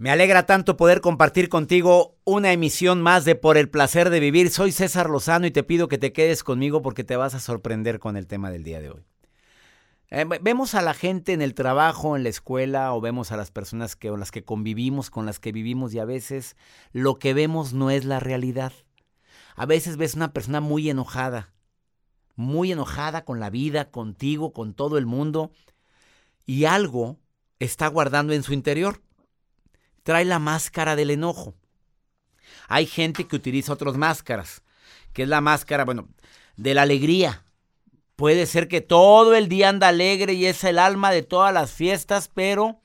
Me alegra tanto poder compartir contigo una emisión más de Por el placer de vivir. Soy César Lozano y te pido que te quedes conmigo porque te vas a sorprender con el tema del día de hoy. Eh, vemos a la gente en el trabajo, en la escuela, o vemos a las personas con las que convivimos, con las que vivimos, y a veces lo que vemos no es la realidad. A veces ves una persona muy enojada, muy enojada con la vida, contigo, con todo el mundo, y algo está guardando en su interior trae la máscara del enojo. Hay gente que utiliza otras máscaras, que es la máscara, bueno, de la alegría. Puede ser que todo el día anda alegre y es el alma de todas las fiestas, pero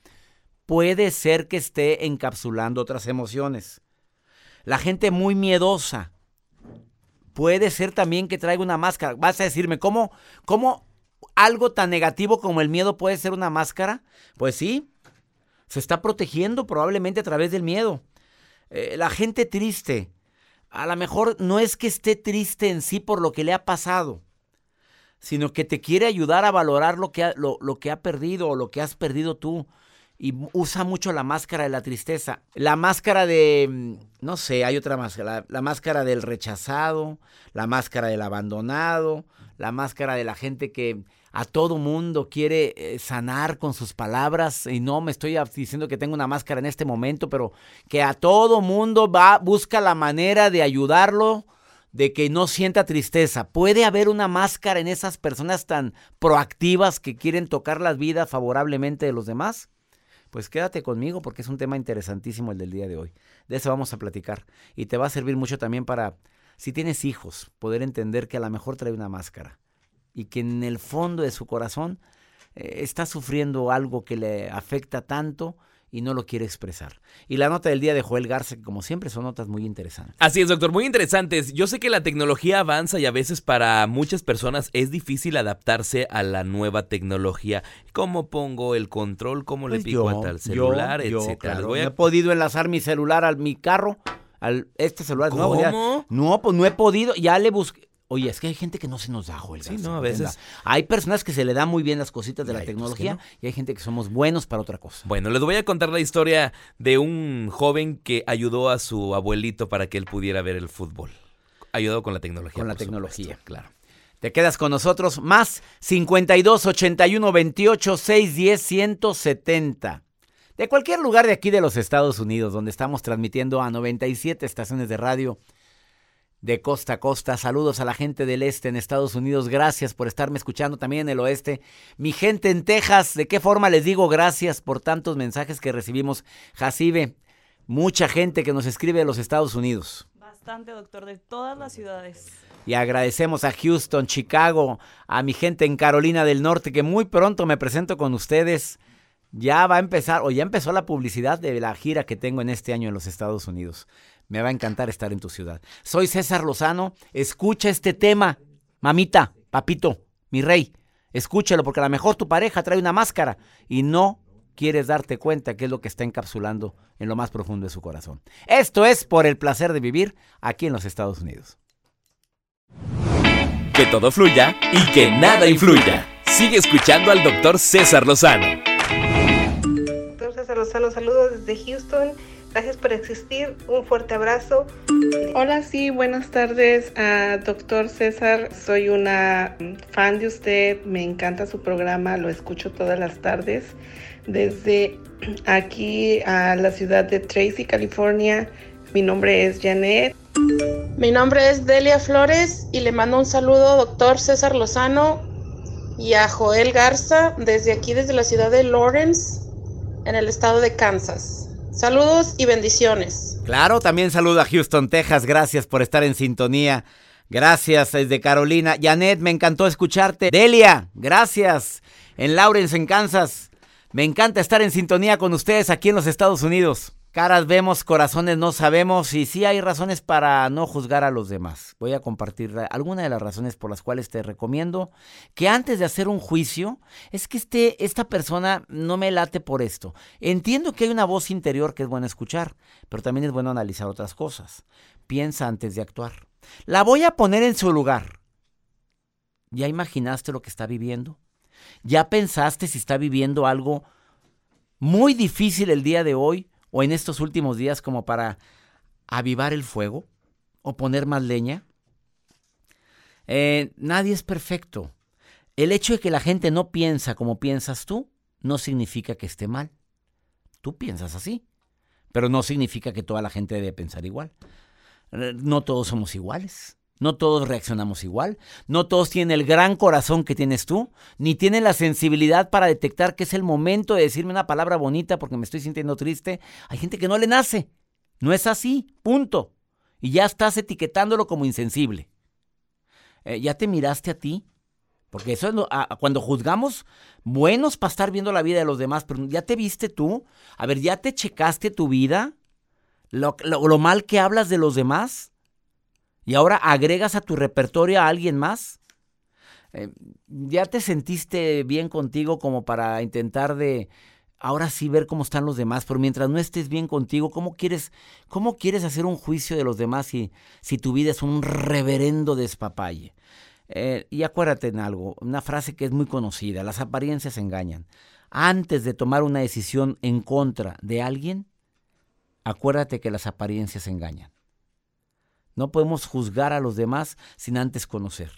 puede ser que esté encapsulando otras emociones. La gente muy miedosa. Puede ser también que traiga una máscara. Vas a decirme, ¿cómo, cómo algo tan negativo como el miedo puede ser una máscara? Pues sí, se está protegiendo probablemente a través del miedo. Eh, la gente triste, a lo mejor no es que esté triste en sí por lo que le ha pasado, sino que te quiere ayudar a valorar lo que ha, lo, que ha perdido o lo que has perdido tú. Y usa mucho la máscara de la tristeza. La máscara de, mm, no sé, hay otra máscara. la máscara del rechazado, la máscara del abandonado, la máscara de la gente que a todo mundo quiere eh, sanar con sus palabras y no me estoy diciendo que tengo una máscara en este momento, pero que a todo mundo va busca la manera de ayudarlo de que no sienta tristeza. ¿Puede haber una máscara en esas personas tan proactivas que quieren tocar la vida favorablemente de los demás? Pues quédate conmigo porque es un tema interesantísimo el del día de hoy. De eso vamos a platicar y te va a servir mucho también para, si tienes hijos, poder entender que a lo mejor trae una máscara y que en el fondo de su corazón eh, está sufriendo algo que le afecta tanto y no lo quiere expresar. Y la nota del día de Joel Garza, que como siempre son notas muy interesantes. Así es, doctor, muy interesantes. Yo sé que la tecnología avanza y a veces para muchas personas es difícil adaptarse a la nueva tecnología. ¿Cómo pongo el control? ¿Cómo le pues pico al celular? etcétera. No he podido enlazar mi celular a mi carro. Al, este celular nuevo. no, pues no he podido. Ya le busqué. Oye, es que hay gente que no se nos da, Joel. Sí, no, a veces. Hay personas que se le dan muy bien las cositas de la tecnología y hay gente que somos buenos para otra cosa. Bueno, les voy a contar la historia de un joven que ayudó a su abuelito para que él pudiera ver el fútbol. Ayudó con la tecnología. Con la tecnología, claro. Te quedas con nosotros más 52 81 28 610 170. De cualquier lugar de aquí de los Estados Unidos, donde estamos transmitiendo a 97 estaciones de radio de costa a costa. Saludos a la gente del este en Estados Unidos. Gracias por estarme escuchando también en el oeste. Mi gente en Texas, ¿de qué forma les digo gracias por tantos mensajes que recibimos? Jacibe, mucha gente que nos escribe de los Estados Unidos. Bastante, doctor, de todas las ciudades. Y agradecemos a Houston, Chicago, a mi gente en Carolina del Norte, que muy pronto me presento con ustedes. Ya va a empezar, o ya empezó la publicidad de la gira que tengo en este año en los Estados Unidos. Me va a encantar estar en tu ciudad. Soy César Lozano. Escucha este tema. Mamita, papito, mi rey. Escúchalo porque a lo mejor tu pareja trae una máscara y no quieres darte cuenta que es lo que está encapsulando en lo más profundo de su corazón. Esto es por el placer de vivir aquí en los Estados Unidos. Que todo fluya y que nada influya. Sigue escuchando al doctor César Lozano. Doctor César Lozano, saludos desde Houston. Gracias por existir. Un fuerte abrazo. Hola, sí, buenas tardes, a doctor César. Soy una fan de usted. Me encanta su programa. Lo escucho todas las tardes. Desde aquí a la ciudad de Tracy, California. Mi nombre es Janet. Mi nombre es Delia Flores y le mando un saludo, doctor César Lozano y a Joel Garza desde aquí, desde la ciudad de Lawrence, en el estado de Kansas. Saludos y bendiciones. Claro, también saludo a Houston, Texas. Gracias por estar en sintonía. Gracias desde Carolina. Janet, me encantó escucharte. Delia, gracias. En Lawrence, en Kansas. Me encanta estar en sintonía con ustedes aquí en los Estados Unidos. Caras vemos, corazones no sabemos y sí hay razones para no juzgar a los demás. Voy a compartir algunas de las razones por las cuales te recomiendo que antes de hacer un juicio, es que este, esta persona no me late por esto. Entiendo que hay una voz interior que es bueno escuchar, pero también es bueno analizar otras cosas. Piensa antes de actuar. La voy a poner en su lugar. ¿Ya imaginaste lo que está viviendo? ¿Ya pensaste si está viviendo algo muy difícil el día de hoy? o en estos últimos días como para avivar el fuego o poner más leña? Eh, nadie es perfecto. El hecho de que la gente no piensa como piensas tú no significa que esté mal. Tú piensas así, pero no significa que toda la gente debe pensar igual. Eh, no todos somos iguales. No todos reaccionamos igual, no todos tienen el gran corazón que tienes tú, ni tienen la sensibilidad para detectar que es el momento de decirme una palabra bonita porque me estoy sintiendo triste. Hay gente que no le nace. No es así, punto. Y ya estás etiquetándolo como insensible. Eh, ¿Ya te miraste a ti? Porque eso es cuando juzgamos buenos para estar viendo la vida de los demás, pero ¿ya te viste tú? A ver, ¿ya te checaste tu vida? lo mal que hablas de los demás? Y ahora agregas a tu repertorio a alguien más. Eh, ¿Ya te sentiste bien contigo como para intentar de ahora sí ver cómo están los demás? Pero mientras no estés bien contigo, ¿cómo quieres, cómo quieres hacer un juicio de los demás si, si tu vida es un reverendo despapalle? Eh, y acuérdate en algo, una frase que es muy conocida, las apariencias engañan. Antes de tomar una decisión en contra de alguien, acuérdate que las apariencias engañan. No podemos juzgar a los demás sin antes conocer.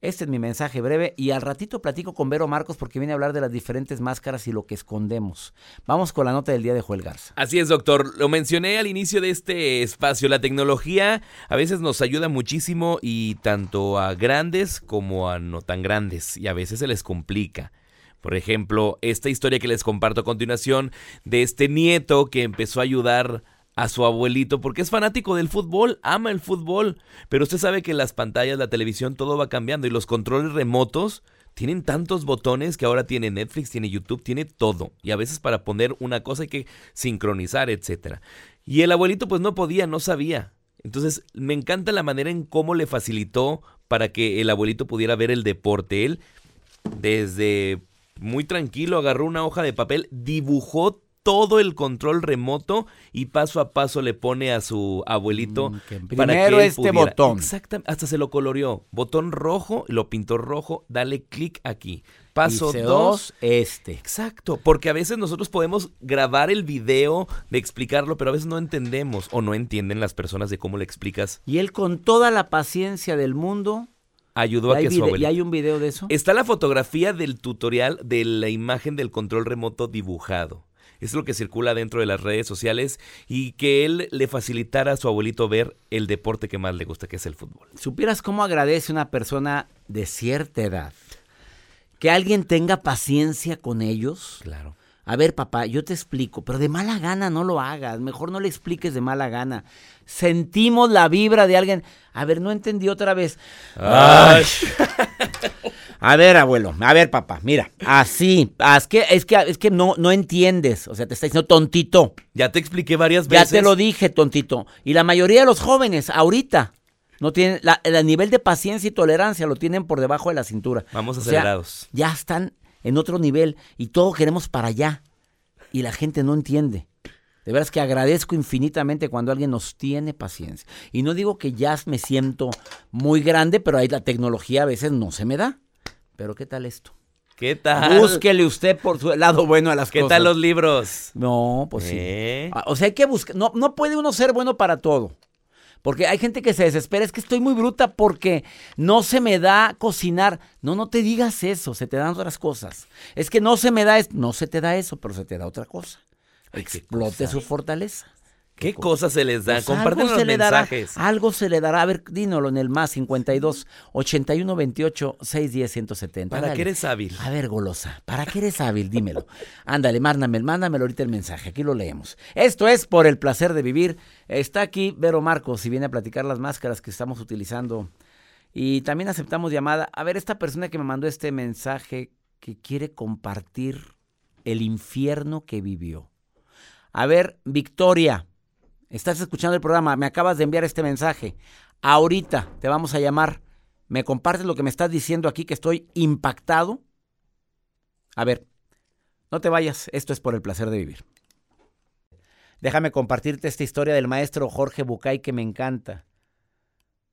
Este es mi mensaje breve y al ratito platico con Vero Marcos porque viene a hablar de las diferentes máscaras y lo que escondemos. Vamos con la nota del día de Joel Garza. Así es, doctor. Lo mencioné al inicio de este espacio. La tecnología a veces nos ayuda muchísimo y tanto a grandes como a no tan grandes y a veces se les complica. Por ejemplo, esta historia que les comparto a continuación de este nieto que empezó a ayudar a su abuelito porque es fanático del fútbol, ama el fútbol, pero usted sabe que las pantallas, la televisión, todo va cambiando y los controles remotos tienen tantos botones que ahora tiene Netflix, tiene YouTube, tiene todo. Y a veces para poner una cosa hay que sincronizar, etcétera. Y el abuelito pues no podía, no sabía. Entonces me encanta la manera en cómo le facilitó para que el abuelito pudiera ver el deporte. Él desde muy tranquilo agarró una hoja de papel, dibujó todo el control remoto y paso a paso le pone a su abuelito mm, para que este botón. Exactamente, hasta se lo coloreó. Botón rojo, lo pintó rojo, dale clic aquí. Paso 2, este. Exacto, porque a veces nosotros podemos grabar el video de explicarlo, pero a veces no entendemos o no entienden las personas de cómo le explicas. Y él con toda la paciencia del mundo ayudó a que su abuelito... ¿Y hay un video de eso? Está la fotografía del tutorial de la imagen del control remoto dibujado es lo que circula dentro de las redes sociales y que él le facilitara a su abuelito ver el deporte que más le gusta, que es el fútbol. ¿Supieras cómo agradece una persona de cierta edad que alguien tenga paciencia con ellos? Claro. A ver, papá, yo te explico, pero de mala gana no lo hagas, mejor no le expliques de mala gana. Sentimos la vibra de alguien. A ver, no entendí otra vez. Ay. A ver, abuelo, a ver, papá, mira, así, es que, es que, es que no, no entiendes, o sea, te está diciendo tontito. Ya te expliqué varias veces. Ya te lo dije, tontito. Y la mayoría de los jóvenes, ahorita, no tienen, el nivel de paciencia y tolerancia lo tienen por debajo de la cintura. Vamos acelerados. ya están en otro nivel y todo queremos para allá. Y la gente no entiende. De veras que agradezco infinitamente cuando alguien nos tiene paciencia. Y no digo que ya me siento muy grande, pero ahí la tecnología a veces no se me da. Pero ¿qué tal esto? ¿Qué tal? Búsquele usted por su lado bueno a las cosas. ¿Qué tal los libros? No, pues sí. ¿Eh? Ah, o sea, hay que buscar. No, no puede uno ser bueno para todo. Porque hay gente que se desespera, es que estoy muy bruta porque no se me da cocinar. No, no te digas eso, se te dan otras cosas. Es que no se me da, no se te da eso, pero se te da otra cosa. Explote su fortaleza. ¿Qué, cosas se les da? Pues Comparten los mensajes. algo se le dará. A ver, dínoslo en el más 52 81 28 610 170. ¿Para qué eres hábil? A ver, golosa. ¿Para qué eres hábil? Dímelo. Ándale, mándame, mándamelo ahorita el mensaje. Aquí lo leemos. Esto es por el placer de vivir. Está aquí Vero Marcos y viene a platicar las máscaras que estamos utilizando. Y también aceptamos llamada. A ver, esta persona que me mandó este mensaje que quiere compartir el infierno que vivió. A ver, Victoria. Estás escuchando el programa, me acabas de enviar este mensaje. Ahorita te vamos a llamar. ¿Me compartes lo que me estás diciendo aquí que estoy impactado? A ver, no te vayas, esto es por el placer de vivir. Déjame compartirte esta historia del maestro Jorge Bucay que me encanta.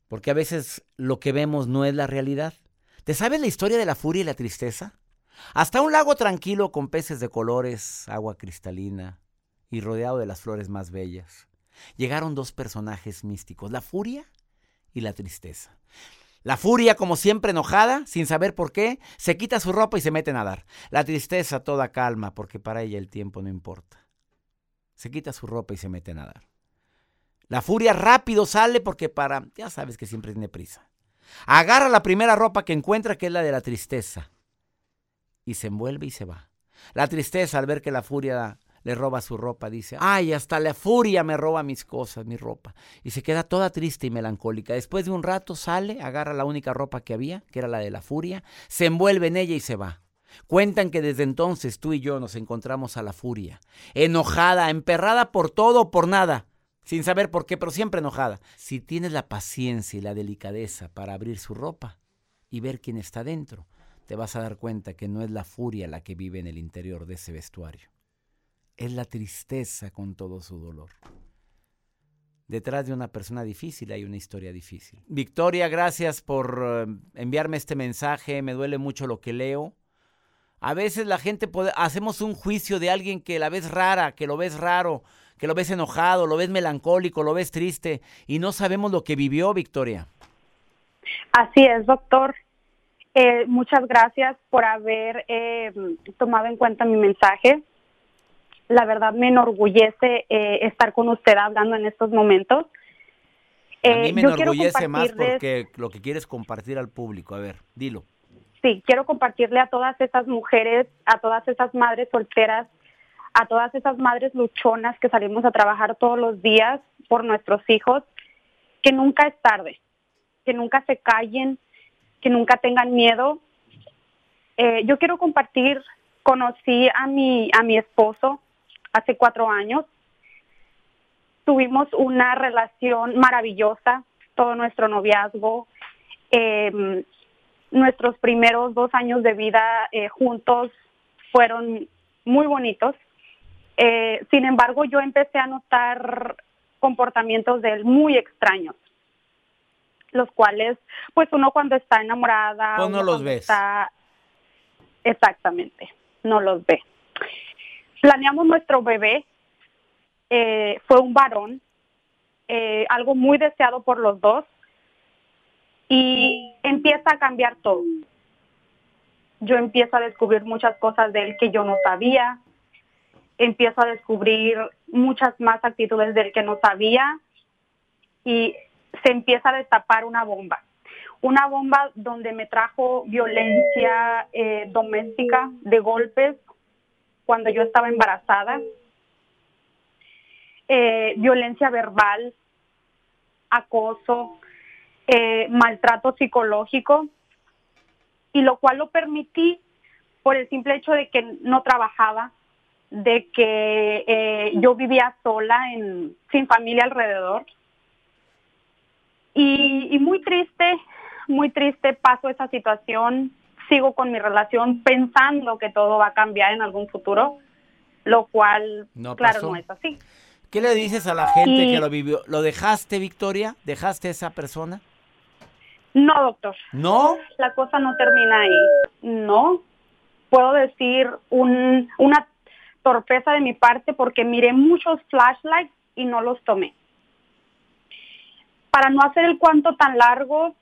Porque a veces lo que vemos no es la realidad. ¿Te sabes la historia de la furia y la tristeza? Hasta un lago tranquilo con peces de colores, agua cristalina, y rodeado de las flores más bellas. Llegaron dos personajes místicos, la furia y la tristeza. La furia, como siempre enojada, sin saber por qué, se quita su ropa y se mete a nadar. La tristeza toda calma, porque para ella el tiempo no importa. Se quita su ropa y se mete a nadar. La furia rápido sale porque para, ya sabes que siempre tiene prisa. Agarra la primera ropa que encuentra, que es la de la tristeza, y se envuelve y se va. La tristeza al ver que la furia le roba su ropa, dice, ay, hasta la furia me roba mis cosas, mi ropa. Y se queda toda triste y melancólica. Después de un rato sale, agarra la única ropa que había, que era la de la furia, se envuelve en ella y se va. Cuentan que desde entonces tú y yo nos encontramos a la furia, enojada, emperrada por todo o por nada, sin saber por qué, pero siempre enojada. Si tienes la paciencia y la delicadeza para abrir su ropa y ver quién está dentro, te vas a dar cuenta que no es la furia la que vive en el interior de ese vestuario es la tristeza con todo su dolor. Detrás de una persona difícil hay una historia difícil. Victoria, gracias por eh, enviarme este mensaje. Me duele mucho lo que leo. A veces la gente puede, hacemos un juicio de alguien que la ves rara, que lo ves raro, que lo ves enojado, lo ves melancólico, lo ves triste y no sabemos lo que vivió Victoria. Así es, doctor. Eh, muchas gracias por haber eh, tomado en cuenta mi mensaje la verdad me enorgullece eh, estar con usted hablando en estos momentos. a mí eh, me enorgullece más porque lo que quieres compartir al público. A ver, dilo. Sí, quiero compartirle a todas esas mujeres, a todas esas madres solteras, a todas esas madres luchonas que salimos a trabajar todos los días por nuestros hijos, que nunca es tarde, que nunca se callen, que nunca tengan miedo. Eh, yo quiero compartir, conocí a mi, a mi esposo, hace cuatro años. Tuvimos una relación maravillosa, todo nuestro noviazgo, em, nuestros primeros dos años de vida eh, juntos fueron muy bonitos. Eh, sin embargo, yo empecé a notar comportamientos de él muy extraños, los cuales, pues uno cuando está enamorada... Pues no los ves. Exactamente, no los ve. Planeamos nuestro bebé, eh, fue un varón, eh, algo muy deseado por los dos, y empieza a cambiar todo. Yo empiezo a descubrir muchas cosas de él que yo no sabía, empiezo a descubrir muchas más actitudes de él que no sabía, y se empieza a destapar una bomba una bomba donde me trajo violencia eh, doméstica de golpes, cuando yo estaba embarazada, eh, violencia verbal, acoso, eh, maltrato psicológico, y lo cual lo permití por el simple hecho de que no trabajaba, de que eh, yo vivía sola, en, sin familia alrededor. Y, muy triste, muy triste paso esa situación sigo con mi relación pensando que todo va a cambiar en algún futuro, lo cual, claro, no es así. ¿Qué le dices a la gente que lo vivió? ¿Lo dejaste, Victoria? ¿Dejaste a esa persona? No, doctor. ¿No? La cosa no termina ahí. No. Puedo decir un, una torpeza de mi parte porque miré muchos flashlights y no los tomé. Para no hacer el cuento tan largo,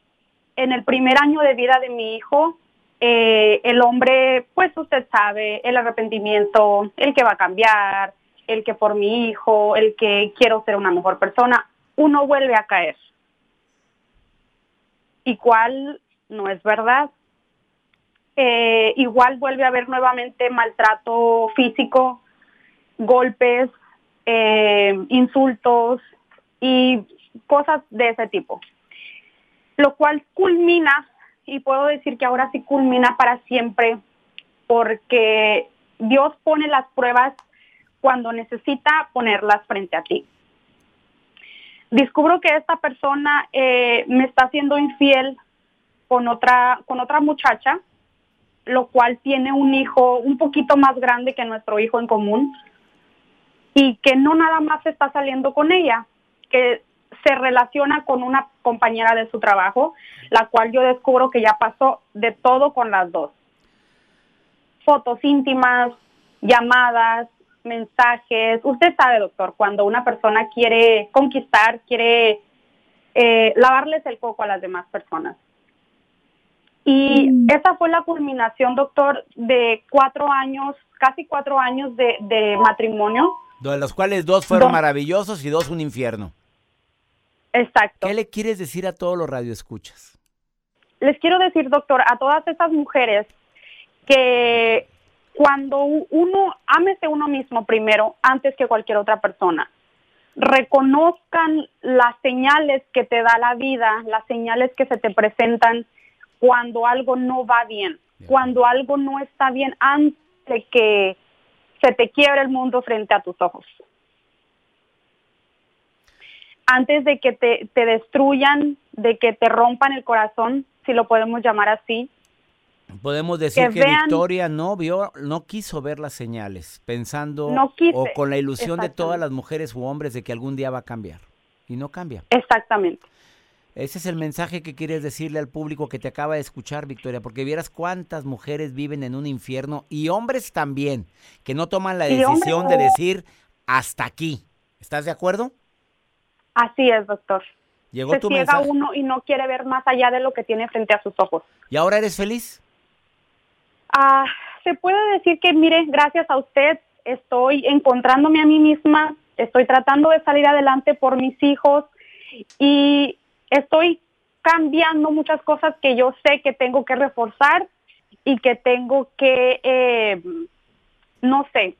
en el primer año de vida de mi hijo, eh, el hombre, pues usted sabe, el arrepentimiento, el que va a cambiar, el que por mi hijo, el que quiero ser una mejor persona, uno vuelve a caer. ¿Y cuál no es verdad? Eh, igual vuelve a haber nuevamente maltrato físico, golpes, eh, insultos y cosas de ese tipo. Lo cual culmina y puedo decir que ahora sí culmina para siempre porque Dios pone las pruebas cuando necesita ponerlas frente a ti. Descubro que esta persona eh, me está haciendo infiel con otra, con otra muchacha, lo cual tiene un hijo un poquito más grande que nuestro hijo en común y que no nada más está saliendo con ella, que se relaciona con una compañera de su trabajo, la cual yo descubro que ya pasó de todo con las dos. Fotos íntimas, llamadas, mensajes. Usted sabe, doctor, cuando una persona quiere conquistar, quiere eh, lavarles el coco a las demás personas. Y mm. esa fue la culminación, doctor, de cuatro años, casi cuatro años de, matrimonio. De los cuales dos fueron maravillosos y dos un infierno. Exacto. ¿Qué le quieres decir a todos los radioescuchas? Les quiero decir, doctor, a todas esas mujeres que cuando uno, ámese uno mismo primero antes que cualquier otra persona. Reconozcan las señales que te da la vida, las señales que se te presentan cuando algo no va bien, cuando algo no está bien antes de que se te quiebre el mundo frente a tus ojos. Antes de que te, te destruyan, de que te rompan el corazón, si lo podemos llamar así, Podemos decir que, Victoria no vio, no quiso ver las señales, pensando o con la ilusión de todas las mujeres u hombres de que algún día va a cambiar. Y no cambia. Exactamente. Ese es el mensaje que quieres decirle al público que te acaba de escuchar, Victoria, porque vieras cuántas mujeres viven en un infierno y hombres también, que no toman la decisión de decir hasta aquí. ¿Estás de acuerdo? Así es, doctor. Llegó Se ciega uno y no quiere ver más allá de lo que tiene frente a sus ojos. ¿Y ahora eres feliz? Ah, se puede decir que, mire, gracias a usted estoy encontrándome a mí misma, estoy tratando de salir adelante por mis hijos y estoy cambiando muchas cosas que yo sé que tengo que reforzar y que tengo que, eh, no sé,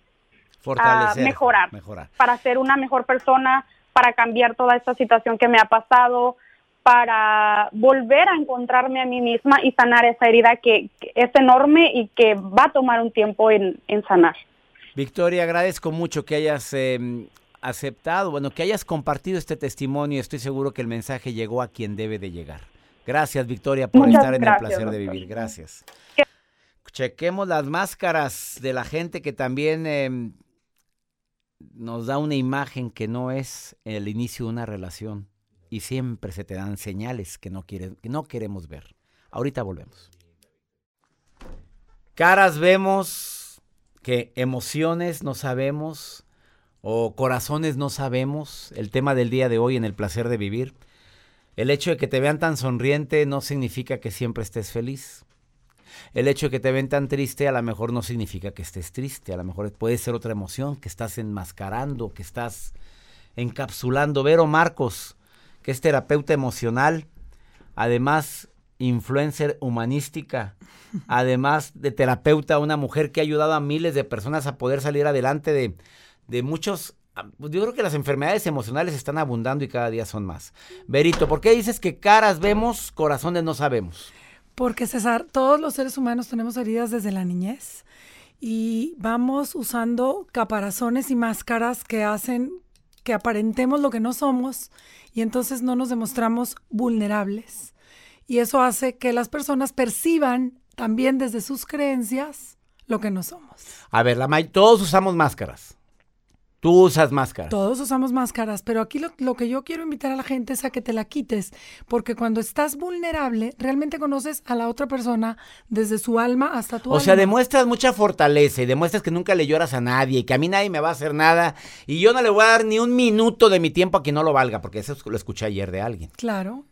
Fortalecer, mejorar, mejorar para ser una mejor persona, para cambiar toda esta situación que me ha pasado, para volver a encontrarme a mí misma y sanar esa herida que, es enorme y que va a tomar un tiempo en, sanar. Victoria, agradezco mucho que hayas em, aceptado, bueno, que hayas compartido este testimonio. Estoy seguro que el mensaje llegó a quien debe de llegar. Gracias, Victoria, por estar en el placer de vivir. Gracias. Chequemos las máscaras de la gente que también em, nos da una imagen que no es el inicio de una relación y siempre se te dan señales que no, quieren, que no queremos ver. Ahorita volvemos. Caras vemos, que emociones no sabemos o corazones no sabemos. El tema del día de hoy en el placer de vivir. El hecho de que te vean tan sonriente no significa que siempre estés feliz. El hecho de que te ven tan triste a lo mejor no significa que estés triste. A lo mejor puede ser otra emoción que estás enmascarando, que estás encapsulando. Vero Marcos, que es terapeuta emocional, además influencer humanística, además de terapeuta, una mujer que ha ayudado a miles de personas a poder salir adelante de, de muchos... Yo creo que las enfermedades emocionales están abundando y cada día son más. Berito, ¿por qué dices que caras vemos, corazones no sabemos? Porque César, todos los seres humanos tenemos heridas desde la niñez y vamos usando caparazones y máscaras que hacen que aparentemos lo que no somos y entonces no nos demostramos vulnerables. Y eso hace que las personas perciban también desde sus creencias lo que no somos. A ver, la todos usamos máscaras. Tú usas máscaras. Todos usamos máscaras, pero aquí lo, que yo quiero invitar a la gente es a que te la quites, porque cuando estás vulnerable, realmente conoces a la otra persona desde su alma hasta tu o alma. O sea, demuestras mucha fortaleza y demuestras que nunca le lloras a nadie y que a mí nadie me va a hacer nada y yo no le voy a dar ni un minuto de mi tiempo a quien no lo valga, porque eso lo escuché ayer de alguien. Claro.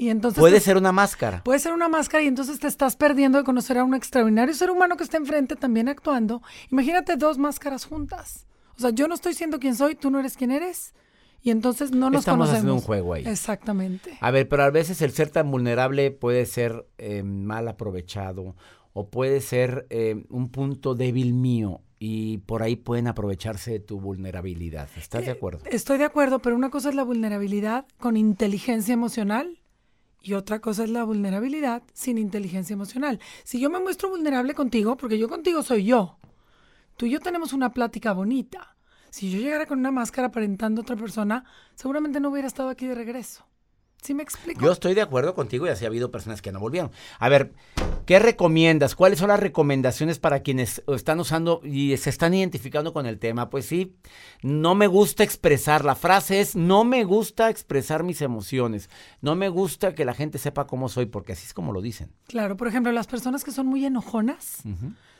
Y entonces puede ser una máscara. Puede ser una máscara y entonces te estás perdiendo de conocer a un extraordinario ser humano que está enfrente también actuando. Imagínate dos máscaras juntas. O sea, yo no estoy siendo quien soy, tú no eres quien eres. Y entonces no nos Estamos haciendo un juego ahí. Exactamente. A ver, pero a veces el ser tan vulnerable puede ser eh, mal aprovechado o puede ser eh, un punto débil mío y por ahí pueden aprovecharse de tu vulnerabilidad. ¿Estás de eh, acuerdo? Estoy de acuerdo, pero una cosa es la vulnerabilidad con inteligencia emocional y otra cosa es la vulnerabilidad sin inteligencia emocional. Si yo me muestro vulnerable contigo, porque yo contigo soy yo, Tú y yo tenemos una plática bonita. Si yo llegara con una máscara aparentando a otra persona, seguramente no hubiera estado aquí de regreso. ¿Sí me explico? Yo estoy de acuerdo contigo y así ha habido personas que no volvieron. A ver, ¿qué recomiendas? ¿Cuáles son las recomendaciones para quienes están usando y se están identificando con el tema? Pues sí, no me gusta expresar. La frase es, no me gusta expresar mis emociones. No me gusta que la gente sepa cómo soy, porque así es como lo dicen. Claro, por ejemplo, las personas que son muy enojonas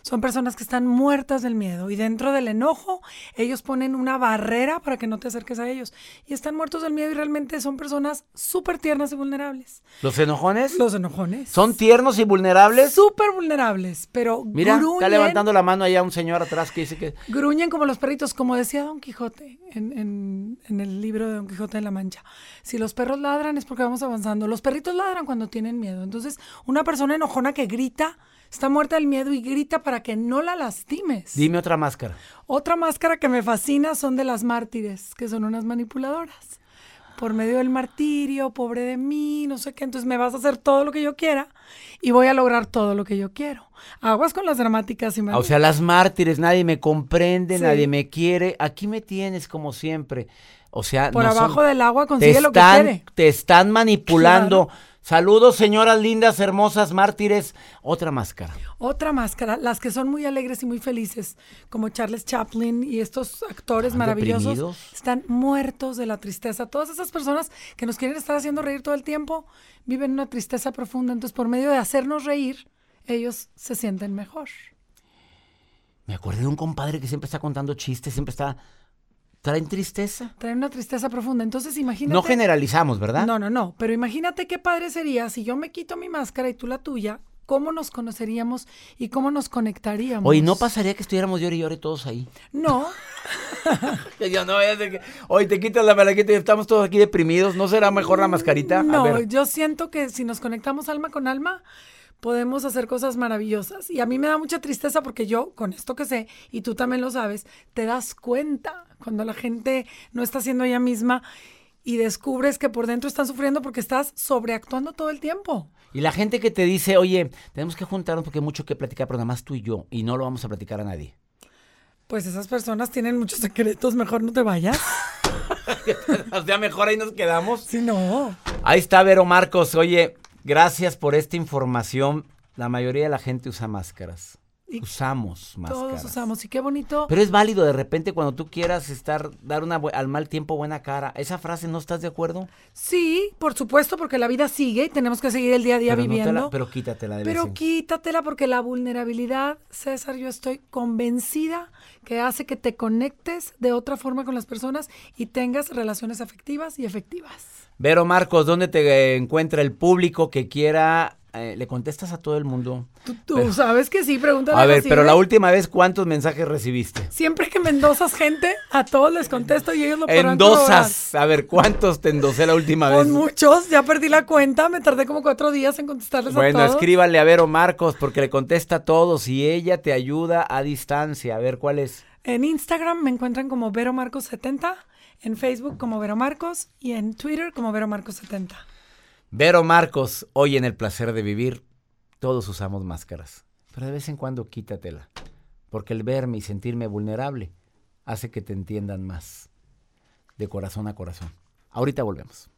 Son personas que están muertas del miedo y dentro del enojo ellos ponen una barrera para que no te acerques a ellos. Y están muertos del miedo y realmente son personas súper tiernas y vulnerables. ¿Los enojones? Los enojones. ¿Son tiernos y vulnerables? Súper vulnerables, pero Mira, está levantando la mano allá un señor atrás que dice que... Gruñen como los perritos, como decía Don Quijote en, en el libro de Don Quijote en la Mancha. Si los perros ladran es porque vamos avanzando. Los perritos ladran cuando tienen miedo. Entonces, una persona enojona que grita Está muerta del miedo y grita para que no la lastimes. Dime otra máscara. Otra máscara que me fascina son de las mártires, que son unas manipuladoras. Por medio del martirio, pobre de mí, no sé qué. Entonces me vas a hacer todo lo que yo quiera y voy a lograr todo lo que yo quiero. Aguas con las dramáticas y O sea, las mártires, nadie me comprende, nadie me quiere. Aquí me tienes como siempre. O sea, por abajo del agua consigue lo que quiere. Te están manipulando. Saludos, señoras lindas, hermosas, mártires. Otra máscara. Otra máscara. Las que son muy alegres y muy felices, como Charles Chaplin y estos actores maravillosos, están muertos de la tristeza. Todas esas personas que nos quieren estar haciendo reír todo el tiempo viven una tristeza profunda. Entonces, por medio de hacernos reír, ellos se sienten mejor. Me acordé de un compadre que siempre está contando chistes, siempre está traen tristeza. Traen una tristeza profunda. Entonces, imagínate. No generalizamos, ¿verdad? No, no, no. Pero imagínate qué padre sería si yo me quito mi máscara y tú la tuya. ¿Cómo nos conoceríamos y cómo nos conectaríamos? Oye, ¿no pasaría que estuviéramos llori y llore todos ahí? No. yo no, que... Hoy te quitas la malaquita y estamos todos aquí deprimidos. ¿No será mejor la mascarita? No, yo siento que si nos conectamos alma con alma, podemos hacer cosas maravillosas. Y a mí me da mucha tristeza porque yo, con esto que sé, y tú también lo sabes, te das cuenta cuando la gente no está siendo ella misma y descubres que por dentro están sufriendo porque estás sobreactuando todo el tiempo. Y la gente que te dice, oye, tenemos que juntarnos porque hay mucho que platicar, pero nada más tú y yo, y no lo vamos a platicar a nadie. Pues esas personas tienen muchos secretos, mejor no te vayas. o sea, mejor ahí nos quedamos. Sí, no. Ahí está Vero Marcos. Oye, Gracias por esta información. La mayoría de la gente usa máscaras. Usamos máscaras. Todos usamos, y qué bonito. Pero es válido de repente cuando tú quieras estar, dar una al mal tiempo buena cara. ¿Esa frase no estás de acuerdo? Sí, por supuesto, porque la vida sigue y tenemos que seguir el día a día viviendo. pero quítatela de Pero quítatela porque la vulnerabilidad, César, yo estoy convencida que hace que te conectes de otra forma con las personas y tengas relaciones afectivas y efectivas. Vero Marcos, ¿dónde te encuentra el público que quiera? Eh, ¿Le contestas a todo el mundo? Tú, sabes que sí, pregúntale. A ver, pero la última vez, ¿cuántos mensajes recibiste? Siempre que me endosas gente, a todos les contesto y ellos lo podrán Endosas. A ver, ¿cuántos te endosé la última vez? Con muchos, ya perdí la cuenta, me tardé como cuatro días en contestarles a todos. Bueno, escríbale a Vero Marcos porque le contesta a todos y ella te ayuda a distancia. A ver, ¿cuál es? En Instagram me encuentran como Vero Marcos 70 en Facebook como Vero Marcos y en Twitter como Vero Marcos 70. Vero Marcos, hoy en el placer de vivir, todos usamos máscaras, pero de vez en cuando quítatela, porque el verme y sentirme vulnerable hace que te entiendan más, de corazón a corazón. Ahorita volvemos.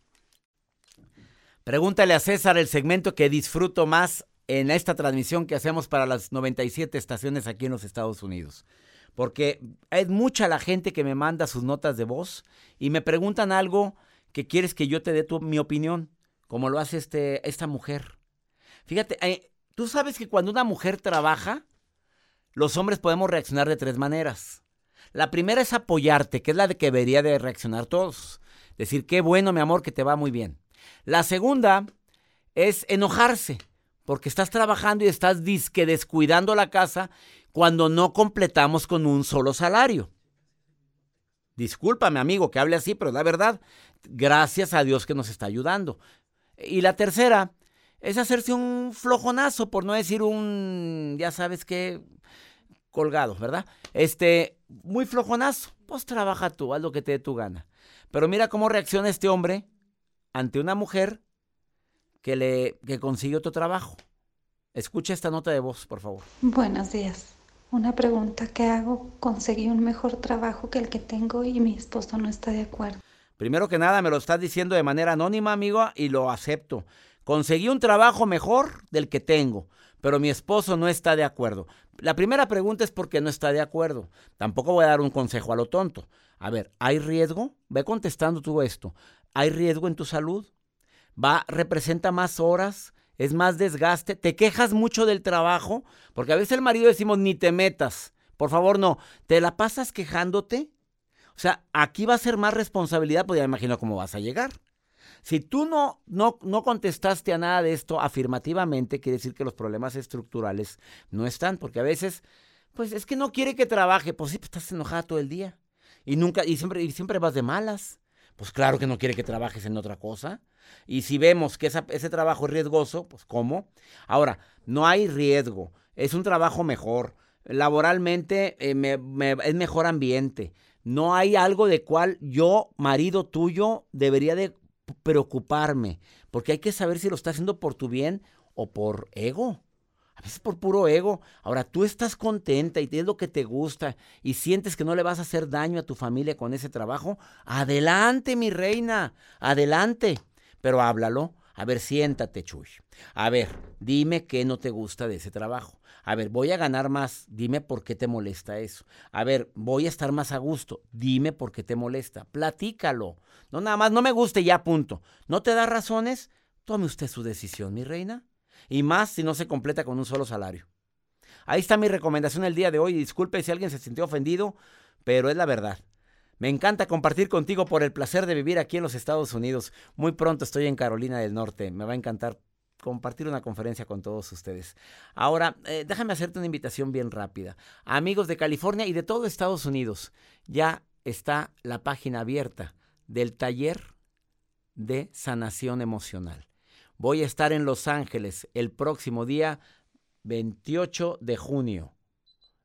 Pregúntale a César el segmento que disfruto más en esta transmisión que hacemos para las 97 estaciones aquí en los Estados Unidos porque es mucha la gente que me manda sus notas de voz y me preguntan algo que quieres que yo te dé mi opinión, como lo hace este, esta mujer. Fíjate, eh, tú sabes que cuando una mujer trabaja, los hombres podemos reaccionar de tres maneras. La primera es apoyarte, que es la de que debería de reaccionar todos. Decir, qué bueno, mi amor, que te va muy bien. La segunda es enojarse, porque estás trabajando y estás disque descuidando la casa cuando no completamos con un solo salario. Discúlpame, amigo, que hable así, pero la verdad, gracias a Dios que nos está ayudando. Y la tercera es hacerse un flojonazo, por no decir un, ya sabes qué, colgado, ¿verdad? Este, muy flojonazo. Pues trabaja tú, haz lo que te dé tu gana. Pero mira cómo reacciona este hombre ante una mujer que le que consigue otro trabajo. Escucha esta nota de voz, por favor. Buenos días. Una pregunta que hago, conseguí un mejor trabajo que el que tengo y mi esposo no está de acuerdo. Primero que nada, me lo estás diciendo de manera anónima, amigo, y lo acepto. Conseguí un trabajo mejor del que tengo, pero mi esposo no está de acuerdo. La primera pregunta es por qué no está de acuerdo. Tampoco voy a dar un consejo a lo tonto. A ver, ¿hay riesgo? Ve contestando tú esto. ¿Hay riesgo en tu salud? ¿Va, representa más horas? es más desgaste, te quejas mucho del trabajo, porque a veces el marido decimos ni te metas, por favor no, te la pasas quejándote. O sea, aquí va a ser más responsabilidad, pues ya me imagino cómo vas a llegar. Si tú no, no, no contestaste a nada de esto afirmativamente, quiere decir que los problemas estructurales no están, porque a veces, pues es que no quiere que trabaje, pues sí, pues estás enojada todo el día. Y nunca, y siempre, y siempre vas de malas. Pues claro que no quiere que trabajes en otra cosa. Y si vemos que ese trabajo es riesgoso, pues ¿cómo? Ahora, no hay riesgo, es un trabajo mejor. Laboralmente eh, es mejor ambiente. No hay algo de cual yo, marido tuyo, debería de preocuparme, porque hay que saber si lo está haciendo por tu bien o por ego. A veces por puro ego. Ahora tú estás contenta y tienes lo que te gusta y sientes que no le vas a hacer daño a tu familia con ese trabajo. Adelante, mi reina, adelante. Pero háblalo. A ver, siéntate, Chuy. A ver, dime qué no te gusta de ese trabajo. A ver, voy a ganar más. Dime por qué te molesta eso. A ver, voy a estar más a gusto. Dime por qué te molesta. Platícalo. No nada más, no me guste ya, punto. ¿No te da razones? Tome usted su decisión, mi reina. Y más si no se completa con un solo salario. Ahí está mi recomendación el día de hoy. Disculpe si alguien se sintió ofendido, pero es la verdad. Me encanta compartir contigo por el placer de vivir aquí en los Estados Unidos. Muy pronto estoy en Carolina del Norte. Me va a encantar compartir una conferencia con todos ustedes. Ahora, eh, déjame hacerte una invitación bien rápida. Amigos de California y de todo Estados Unidos, ya está la página abierta del taller de sanación emocional. Voy a estar en Los Ángeles el próximo día 28 de junio.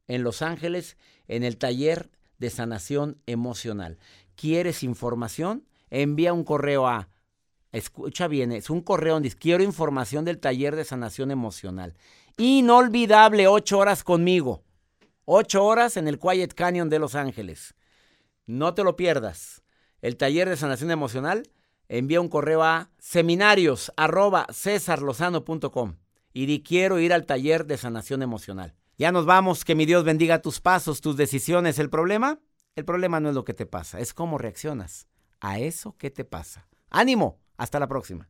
En Los Ángeles, en el taller de sanación emocional. ¿Quieres información? Envía un correo a Escucha bien, es un correo donde quiero información del taller de sanación emocional. Inolvidable, ocho horas conmigo. Ocho horas en el Quiet Canyon de Los Ángeles. No te lo pierdas. El taller de sanación emocional envía un correo a seminarios arroba y di quiero ir al taller de sanación emocional. Ya nos vamos, que mi Dios bendiga tus pasos, tus decisiones. ¿El problema? El problema no es lo que te pasa, es cómo reaccionas a eso que te pasa. ¡Ánimo! Hasta la próxima.